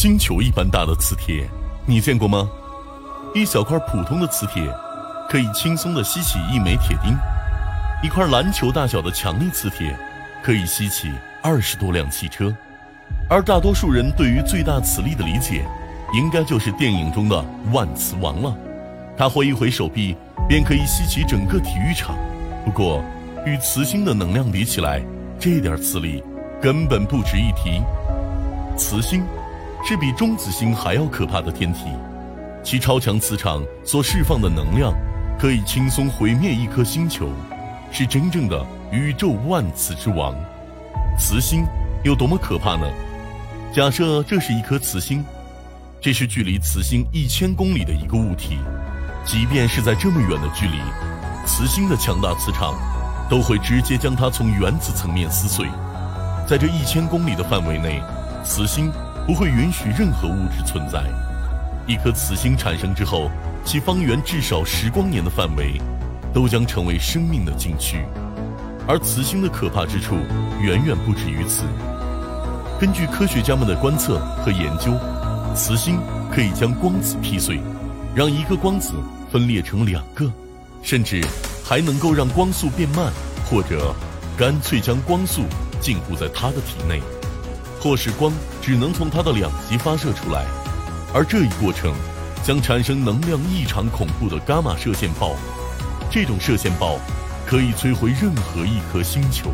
星球一般大的磁铁，你见过吗？一小块普通的磁铁，可以轻松地吸起一枚铁钉；一块篮球大小的强力磁铁，可以吸起二十多辆汽车。而大多数人对于最大磁力的理解，应该就是电影中的万磁王了。他挥一挥手臂，便可以吸起整个体育场。不过，与磁星的能量比起来，这点磁力根本不值一提。磁星是比中子星还要可怕的天体，其超强磁场所释放的能量，可以轻松毁灭一颗星球，是真正的宇宙万磁之王。磁星有多么可怕呢？假设这是一颗磁星，这是距离磁星一千公里的一个物体，即便是在这么远的距离，磁星的强大磁场都会直接将它从原子层面撕碎。在这一千公里的范围内。磁星不会允许任何物质存在。一颗磁星产生之后，其方圆至少十光年的范围，都将成为生命的禁区。而磁星的可怕之处远远不止于此。根据科学家们的观测和研究，磁星可以将光子劈碎，让一个光子分裂成两个，甚至还能够让光速变慢，或者干脆将光速禁锢在它的体内。或是光只能从它的两极发射出来，而这一过程将产生能量异常恐怖的伽马射线暴。这种射线暴可以摧毁任何一颗星球。